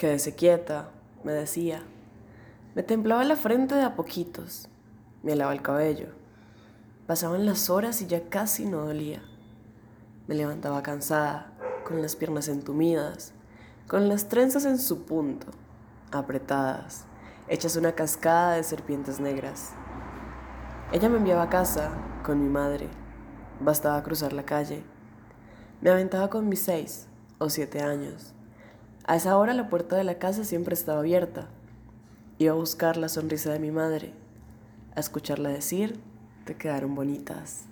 Quédese quieta, me decía. Me templaba la frente de a poquitos. Me alaba el cabello. Pasaban las horas y ya casi no dolía. Me levantaba cansada, con las piernas entumidas, con las trenzas en su punto, apretadas, hechas una cascada de serpientes negras. Ella me enviaba a casa con mi madre. Bastaba cruzar la calle. Me aventaba con mis seis o siete años. A esa hora la puerta de la casa siempre estaba abierta. Iba a buscar la sonrisa de mi madre, a escucharla decir, te quedaron bonitas.